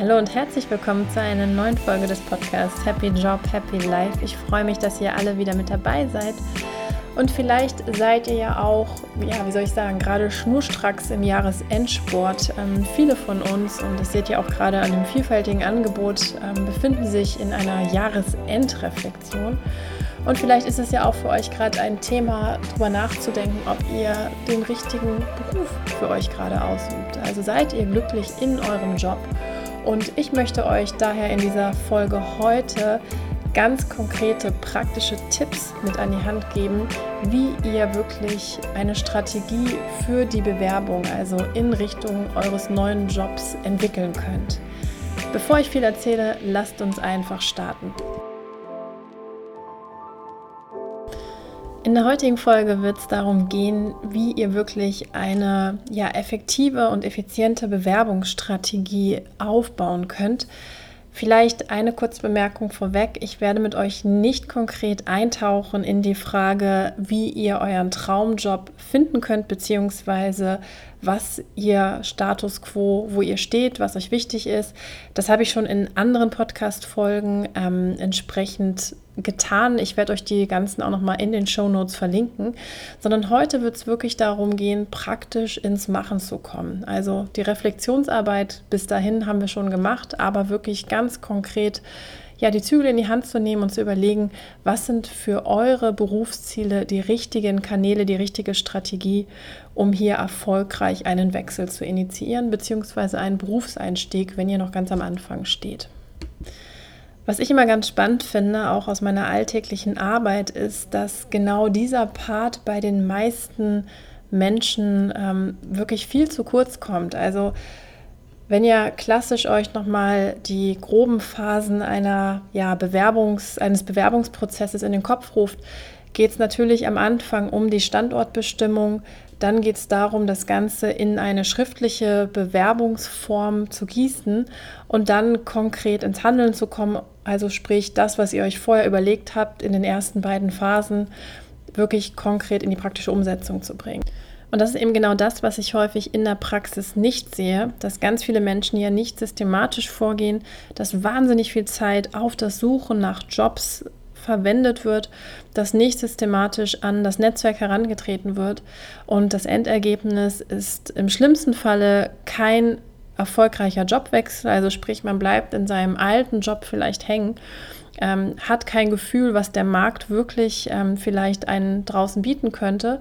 Hallo und herzlich willkommen zu einer neuen Folge des Podcasts Happy Job, Happy Life. Ich freue mich, dass ihr alle wieder mit dabei seid. Und vielleicht seid ihr ja auch, ja, wie soll ich sagen, gerade schnurstracks im Jahresendsport. Ähm, viele von uns, und das seht ihr auch gerade an dem vielfältigen Angebot, ähm, befinden sich in einer Jahresendreflexion. Und vielleicht ist es ja auch für euch gerade ein Thema, darüber nachzudenken, ob ihr den richtigen Beruf für euch gerade ausübt. Also seid ihr glücklich in eurem Job? Und ich möchte euch daher in dieser Folge heute ganz konkrete praktische Tipps mit an die Hand geben, wie ihr wirklich eine Strategie für die Bewerbung, also in Richtung eures neuen Jobs entwickeln könnt. Bevor ich viel erzähle, lasst uns einfach starten. In der heutigen Folge wird es darum gehen, wie ihr wirklich eine ja, effektive und effiziente Bewerbungsstrategie aufbauen könnt. Vielleicht eine kurze Bemerkung vorweg. Ich werde mit euch nicht konkret eintauchen in die Frage, wie ihr euren Traumjob finden könnt, beziehungsweise was ihr Status quo, wo ihr steht, was euch wichtig ist. Das habe ich schon in anderen Podcast-Folgen ähm, entsprechend getan. Ich werde euch die ganzen auch nochmal in den Show Notes verlinken. Sondern heute wird es wirklich darum gehen, praktisch ins Machen zu kommen. Also die Reflexionsarbeit bis dahin haben wir schon gemacht, aber wirklich ganz konkret ja, die Zügel in die Hand zu nehmen und zu überlegen, was sind für eure Berufsziele die richtigen Kanäle, die richtige Strategie, um hier erfolgreich einen Wechsel zu initiieren, beziehungsweise einen Berufseinstieg, wenn ihr noch ganz am Anfang steht. Was ich immer ganz spannend finde, auch aus meiner alltäglichen Arbeit, ist, dass genau dieser Part bei den meisten Menschen ähm, wirklich viel zu kurz kommt. Also wenn ihr klassisch euch nochmal die groben Phasen einer, ja, Bewerbungs-, eines Bewerbungsprozesses in den Kopf ruft, geht es natürlich am Anfang um die Standortbestimmung. Dann geht es darum, das Ganze in eine schriftliche Bewerbungsform zu gießen und dann konkret ins Handeln zu kommen. Also sprich das, was ihr euch vorher überlegt habt in den ersten beiden Phasen, wirklich konkret in die praktische Umsetzung zu bringen. Und das ist eben genau das, was ich häufig in der Praxis nicht sehe, dass ganz viele Menschen ja nicht systematisch vorgehen, dass wahnsinnig viel Zeit auf das Suchen nach Jobs verwendet wird, dass nicht systematisch an das Netzwerk herangetreten wird. Und das Endergebnis ist im schlimmsten Falle kein erfolgreicher Jobwechsel, also sprich, man bleibt in seinem alten Job vielleicht hängen, ähm, hat kein Gefühl, was der Markt wirklich ähm, vielleicht einen draußen bieten könnte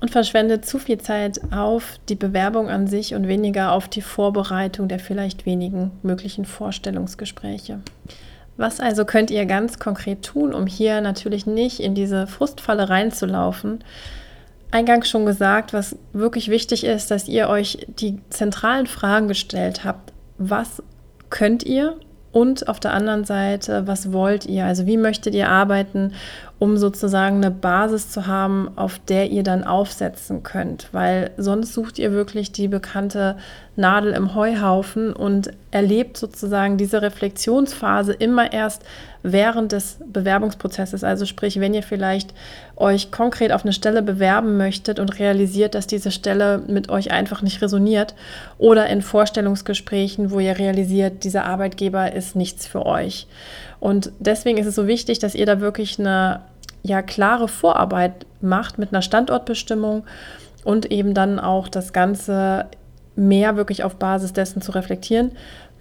und verschwendet zu viel Zeit auf die Bewerbung an sich und weniger auf die Vorbereitung der vielleicht wenigen möglichen Vorstellungsgespräche. Was also könnt ihr ganz konkret tun, um hier natürlich nicht in diese Frustfalle reinzulaufen? Eingangs schon gesagt, was wirklich wichtig ist, dass ihr euch die zentralen Fragen gestellt habt. Was könnt ihr und auf der anderen Seite, was wollt ihr? Also wie möchtet ihr arbeiten, um sozusagen eine Basis zu haben, auf der ihr dann aufsetzen könnt? Weil sonst sucht ihr wirklich die bekannte Nadel im Heuhaufen und erlebt sozusagen diese Reflexionsphase immer erst während des Bewerbungsprozesses. Also sprich, wenn ihr vielleicht euch konkret auf eine Stelle bewerben möchtet und realisiert, dass diese Stelle mit euch einfach nicht resoniert oder in Vorstellungsgesprächen, wo ihr realisiert, dieser Arbeitgeber ist nichts für euch. Und deswegen ist es so wichtig, dass ihr da wirklich eine ja, klare Vorarbeit macht mit einer Standortbestimmung und eben dann auch das Ganze mehr wirklich auf Basis dessen zu reflektieren,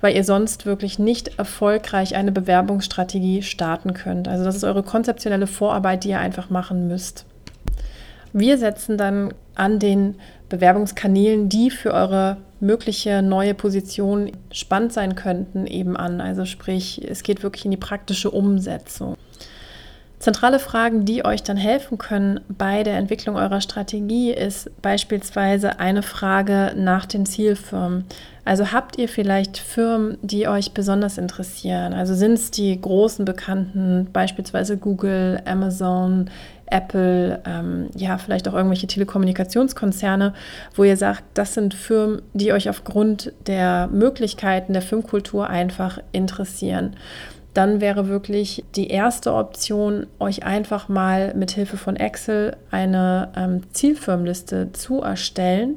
weil ihr sonst wirklich nicht erfolgreich eine Bewerbungsstrategie starten könnt. Also das ist eure konzeptionelle Vorarbeit, die ihr einfach machen müsst. Wir setzen dann an den Bewerbungskanälen, die für eure mögliche neue Position spannend sein könnten, eben an. Also sprich, es geht wirklich in die praktische Umsetzung. Zentrale Fragen, die euch dann helfen können bei der Entwicklung eurer Strategie, ist beispielsweise eine Frage nach den Zielfirmen. Also habt ihr vielleicht Firmen, die euch besonders interessieren? Also sind es die großen bekannten, beispielsweise Google, Amazon, Apple, ähm, ja, vielleicht auch irgendwelche Telekommunikationskonzerne, wo ihr sagt, das sind Firmen, die euch aufgrund der Möglichkeiten der Firmenkultur einfach interessieren dann wäre wirklich die erste Option, euch einfach mal mit Hilfe von Excel eine ähm, Zielfirmenliste zu erstellen,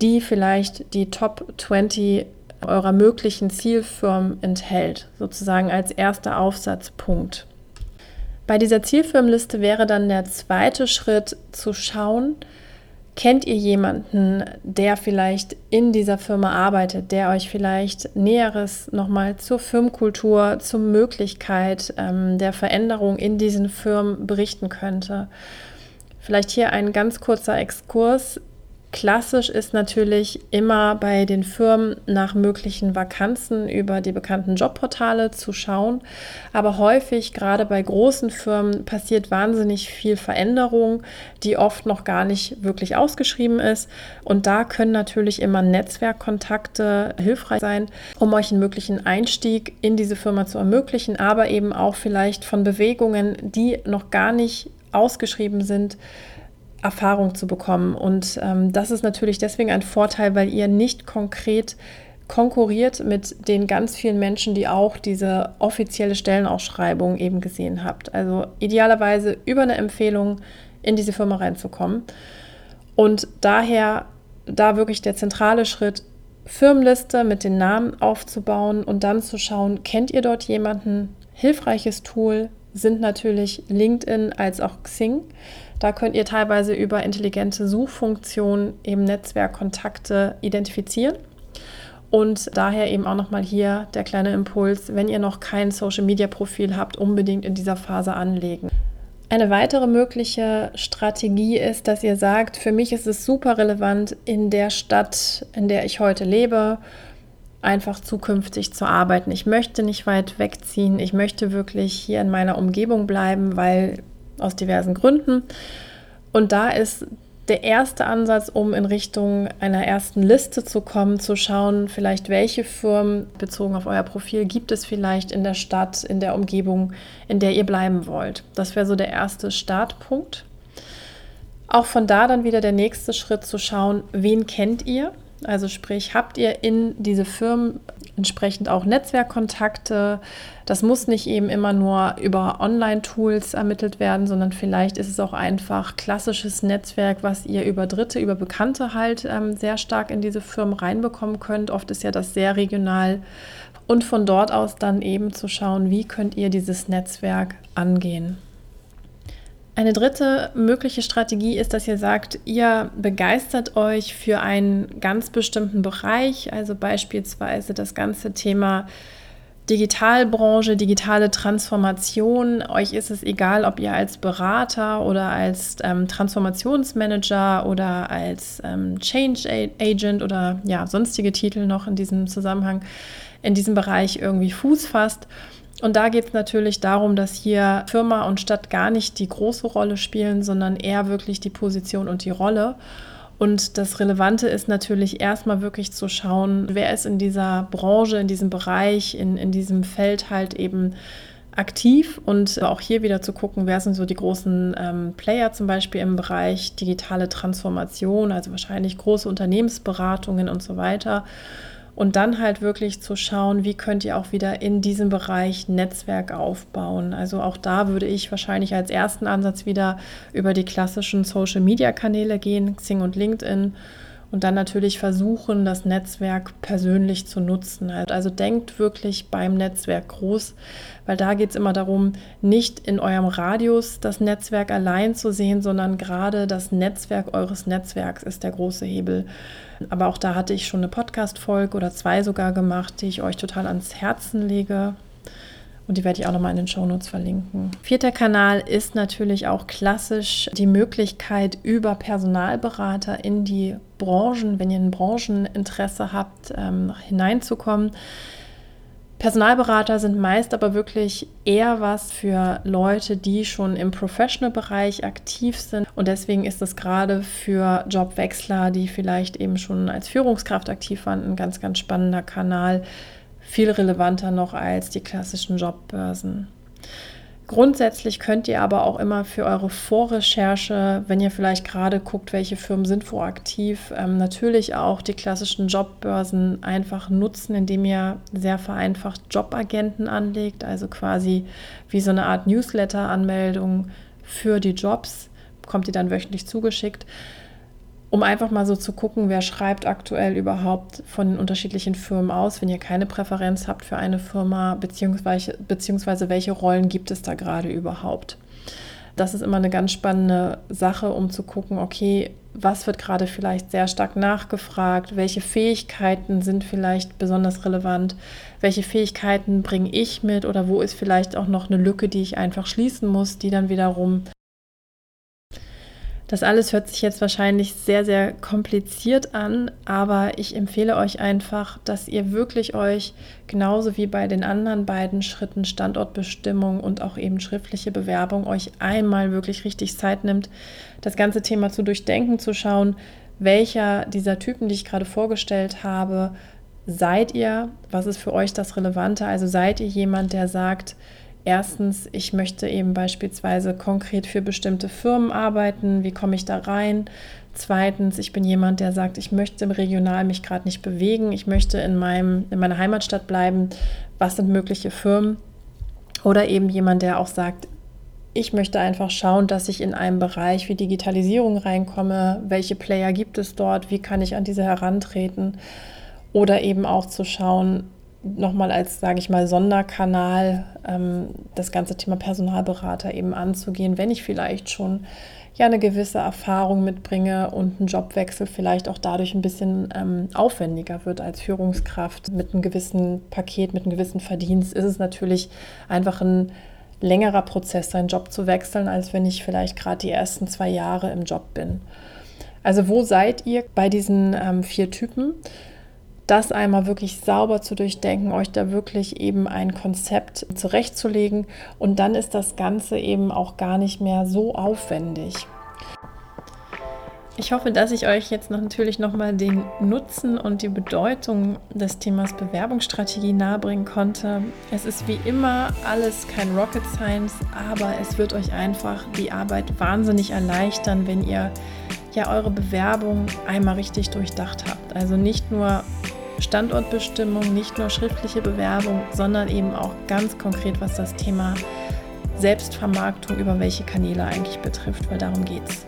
die vielleicht die Top 20 eurer möglichen Zielfirmen enthält, sozusagen als erster Aufsatzpunkt. Bei dieser Zielfirmenliste wäre dann der zweite Schritt zu schauen, kennt ihr jemanden, der vielleicht in dieser Firma arbeitet, der euch vielleicht Näheres nochmal zur Firmenkultur, zur Möglichkeit ähm, der Veränderung in diesen Firmen berichten könnte? Vielleicht hier ein ganz kurzer Exkurs. Klassisch ist natürlich immer bei den Firmen nach möglichen Vakanzen über die bekannten Jobportale zu schauen. Aber häufig, gerade bei großen Firmen, passiert wahnsinnig viel Veränderung, die oft noch gar nicht wirklich ausgeschrieben ist. Und da können natürlich immer Netzwerkkontakte hilfreich sein, um euch einen möglichen Einstieg in diese Firma zu ermöglichen, aber eben auch vielleicht von Bewegungen, die noch gar nicht ausgeschrieben sind, Erfahrung zu bekommen. Und ähm, das ist natürlich deswegen ein Vorteil, weil ihr nicht konkret konkurriert mit den ganz vielen Menschen, die auch diese offizielle Stellenausschreibung eben gesehen habt. Also idealerweise über eine Empfehlung in diese Firma reinzukommen. Und daher da wirklich der zentrale Schritt, Firmenliste mit den Namen aufzubauen und dann zu schauen, kennt ihr dort jemanden? Hilfreiches Tool sind natürlich LinkedIn als auch Xing. Da könnt ihr teilweise über intelligente Suchfunktionen eben Netzwerkkontakte identifizieren. Und daher eben auch nochmal hier der kleine Impuls, wenn ihr noch kein Social-Media-Profil habt, unbedingt in dieser Phase anlegen. Eine weitere mögliche Strategie ist, dass ihr sagt, für mich ist es super relevant, in der Stadt, in der ich heute lebe, einfach zukünftig zu arbeiten. Ich möchte nicht weit wegziehen. Ich möchte wirklich hier in meiner Umgebung bleiben, weil aus diversen Gründen. Und da ist der erste Ansatz, um in Richtung einer ersten Liste zu kommen, zu schauen, vielleicht welche Firmen bezogen auf euer Profil gibt es vielleicht in der Stadt, in der Umgebung, in der ihr bleiben wollt. Das wäre so der erste Startpunkt. Auch von da dann wieder der nächste Schritt zu schauen, wen kennt ihr? Also sprich, habt ihr in diese Firmen entsprechend auch Netzwerkkontakte? Das muss nicht eben immer nur über Online-Tools ermittelt werden, sondern vielleicht ist es auch einfach klassisches Netzwerk, was ihr über Dritte, über Bekannte halt ähm, sehr stark in diese Firmen reinbekommen könnt. Oft ist ja das sehr regional. Und von dort aus dann eben zu schauen, wie könnt ihr dieses Netzwerk angehen. Eine dritte mögliche Strategie ist, dass ihr sagt, ihr begeistert euch für einen ganz bestimmten Bereich, also beispielsweise das ganze Thema Digitalbranche, digitale Transformation. Euch ist es egal, ob ihr als Berater oder als ähm, Transformationsmanager oder als ähm, Change Agent oder ja, sonstige Titel noch in diesem Zusammenhang in diesem Bereich irgendwie Fuß fasst. Und da geht es natürlich darum, dass hier Firma und Stadt gar nicht die große Rolle spielen, sondern eher wirklich die Position und die Rolle. Und das Relevante ist natürlich erstmal wirklich zu schauen, wer ist in dieser Branche, in diesem Bereich, in, in diesem Feld halt eben aktiv und auch hier wieder zu gucken, wer sind so die großen ähm, Player zum Beispiel im Bereich digitale Transformation, also wahrscheinlich große Unternehmensberatungen und so weiter und dann halt wirklich zu schauen, wie könnt ihr auch wieder in diesem Bereich Netzwerk aufbauen. Also auch da würde ich wahrscheinlich als ersten Ansatz wieder über die klassischen Social-Media-Kanäle gehen, Xing und LinkedIn. Und dann natürlich versuchen, das Netzwerk persönlich zu nutzen. Also denkt wirklich beim Netzwerk groß, weil da geht es immer darum, nicht in eurem Radius das Netzwerk allein zu sehen, sondern gerade das Netzwerk eures Netzwerks ist der große Hebel. Aber auch da hatte ich schon eine Podcast-Folge oder zwei sogar gemacht, die ich euch total ans Herzen lege. Und die werde ich auch nochmal in den Shownotes verlinken. Vierter Kanal ist natürlich auch klassisch die Möglichkeit, über Personalberater in die Branchen, wenn ihr ein Brancheninteresse habt, ähm, hineinzukommen. Personalberater sind meist aber wirklich eher was für Leute, die schon im Professional-Bereich aktiv sind. Und deswegen ist es gerade für Jobwechsler, die vielleicht eben schon als Führungskraft aktiv waren, ein ganz, ganz spannender Kanal. Viel relevanter noch als die klassischen Jobbörsen. Grundsätzlich könnt ihr aber auch immer für eure Vorrecherche, wenn ihr vielleicht gerade guckt, welche Firmen sind wo aktiv, ähm, natürlich auch die klassischen Jobbörsen einfach nutzen, indem ihr sehr vereinfacht Jobagenten anlegt, also quasi wie so eine Art Newsletter-Anmeldung für die Jobs, bekommt ihr dann wöchentlich zugeschickt. Um einfach mal so zu gucken, wer schreibt aktuell überhaupt von den unterschiedlichen Firmen aus, wenn ihr keine Präferenz habt für eine Firma, beziehungsweise, beziehungsweise welche Rollen gibt es da gerade überhaupt. Das ist immer eine ganz spannende Sache, um zu gucken, okay, was wird gerade vielleicht sehr stark nachgefragt, welche Fähigkeiten sind vielleicht besonders relevant, welche Fähigkeiten bringe ich mit? Oder wo ist vielleicht auch noch eine Lücke, die ich einfach schließen muss, die dann wiederum das alles hört sich jetzt wahrscheinlich sehr, sehr kompliziert an, aber ich empfehle euch einfach, dass ihr wirklich euch genauso wie bei den anderen beiden Schritten Standortbestimmung und auch eben schriftliche Bewerbung euch einmal wirklich richtig Zeit nimmt, das ganze Thema zu durchdenken, zu schauen, welcher dieser Typen, die ich gerade vorgestellt habe, seid ihr, was ist für euch das Relevante? Also seid ihr jemand, der sagt, Erstens, ich möchte eben beispielsweise konkret für bestimmte Firmen arbeiten. Wie komme ich da rein? Zweitens, ich bin jemand, der sagt, ich möchte im Regional mich gerade nicht bewegen. Ich möchte in, meinem, in meiner Heimatstadt bleiben. Was sind mögliche Firmen? Oder eben jemand, der auch sagt, ich möchte einfach schauen, dass ich in einen Bereich wie Digitalisierung reinkomme. Welche Player gibt es dort? Wie kann ich an diese herantreten? Oder eben auch zu schauen, nochmal als, sage ich mal, Sonderkanal ähm, das ganze Thema Personalberater eben anzugehen, wenn ich vielleicht schon ja eine gewisse Erfahrung mitbringe und ein Jobwechsel vielleicht auch dadurch ein bisschen ähm, aufwendiger wird als Führungskraft mit einem gewissen Paket, mit einem gewissen Verdienst, ist es natürlich einfach ein längerer Prozess, seinen Job zu wechseln, als wenn ich vielleicht gerade die ersten zwei Jahre im Job bin. Also wo seid ihr bei diesen ähm, vier Typen? Das einmal wirklich sauber zu durchdenken, euch da wirklich eben ein Konzept zurechtzulegen und dann ist das Ganze eben auch gar nicht mehr so aufwendig. Ich hoffe, dass ich euch jetzt natürlich nochmal den Nutzen und die Bedeutung des Themas Bewerbungsstrategie nahebringen konnte. Es ist wie immer alles kein Rocket Science, aber es wird euch einfach die Arbeit wahnsinnig erleichtern, wenn ihr ja eure Bewerbung einmal richtig durchdacht habt. Also nicht nur Standortbestimmung, nicht nur schriftliche Bewerbung, sondern eben auch ganz konkret, was das Thema Selbstvermarktung über welche Kanäle eigentlich betrifft, weil darum geht es.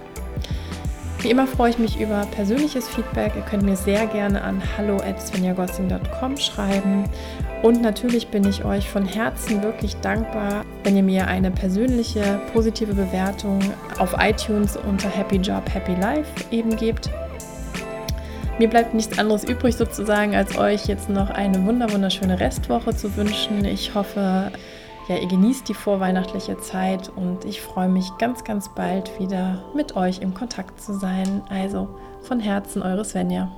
Wie immer freue ich mich über persönliches Feedback. Ihr könnt mir sehr gerne an hallo@svenjagossing.com schreiben. Und natürlich bin ich euch von Herzen wirklich dankbar, wenn ihr mir eine persönliche positive Bewertung auf iTunes unter Happy Job, Happy Life eben gebt. Mir bleibt nichts anderes übrig sozusagen, als euch jetzt noch eine wunderschöne Restwoche zu wünschen. Ich hoffe, ja, ihr genießt die vorweihnachtliche Zeit und ich freue mich ganz, ganz bald wieder mit euch im Kontakt zu sein. Also von Herzen, eure Svenja.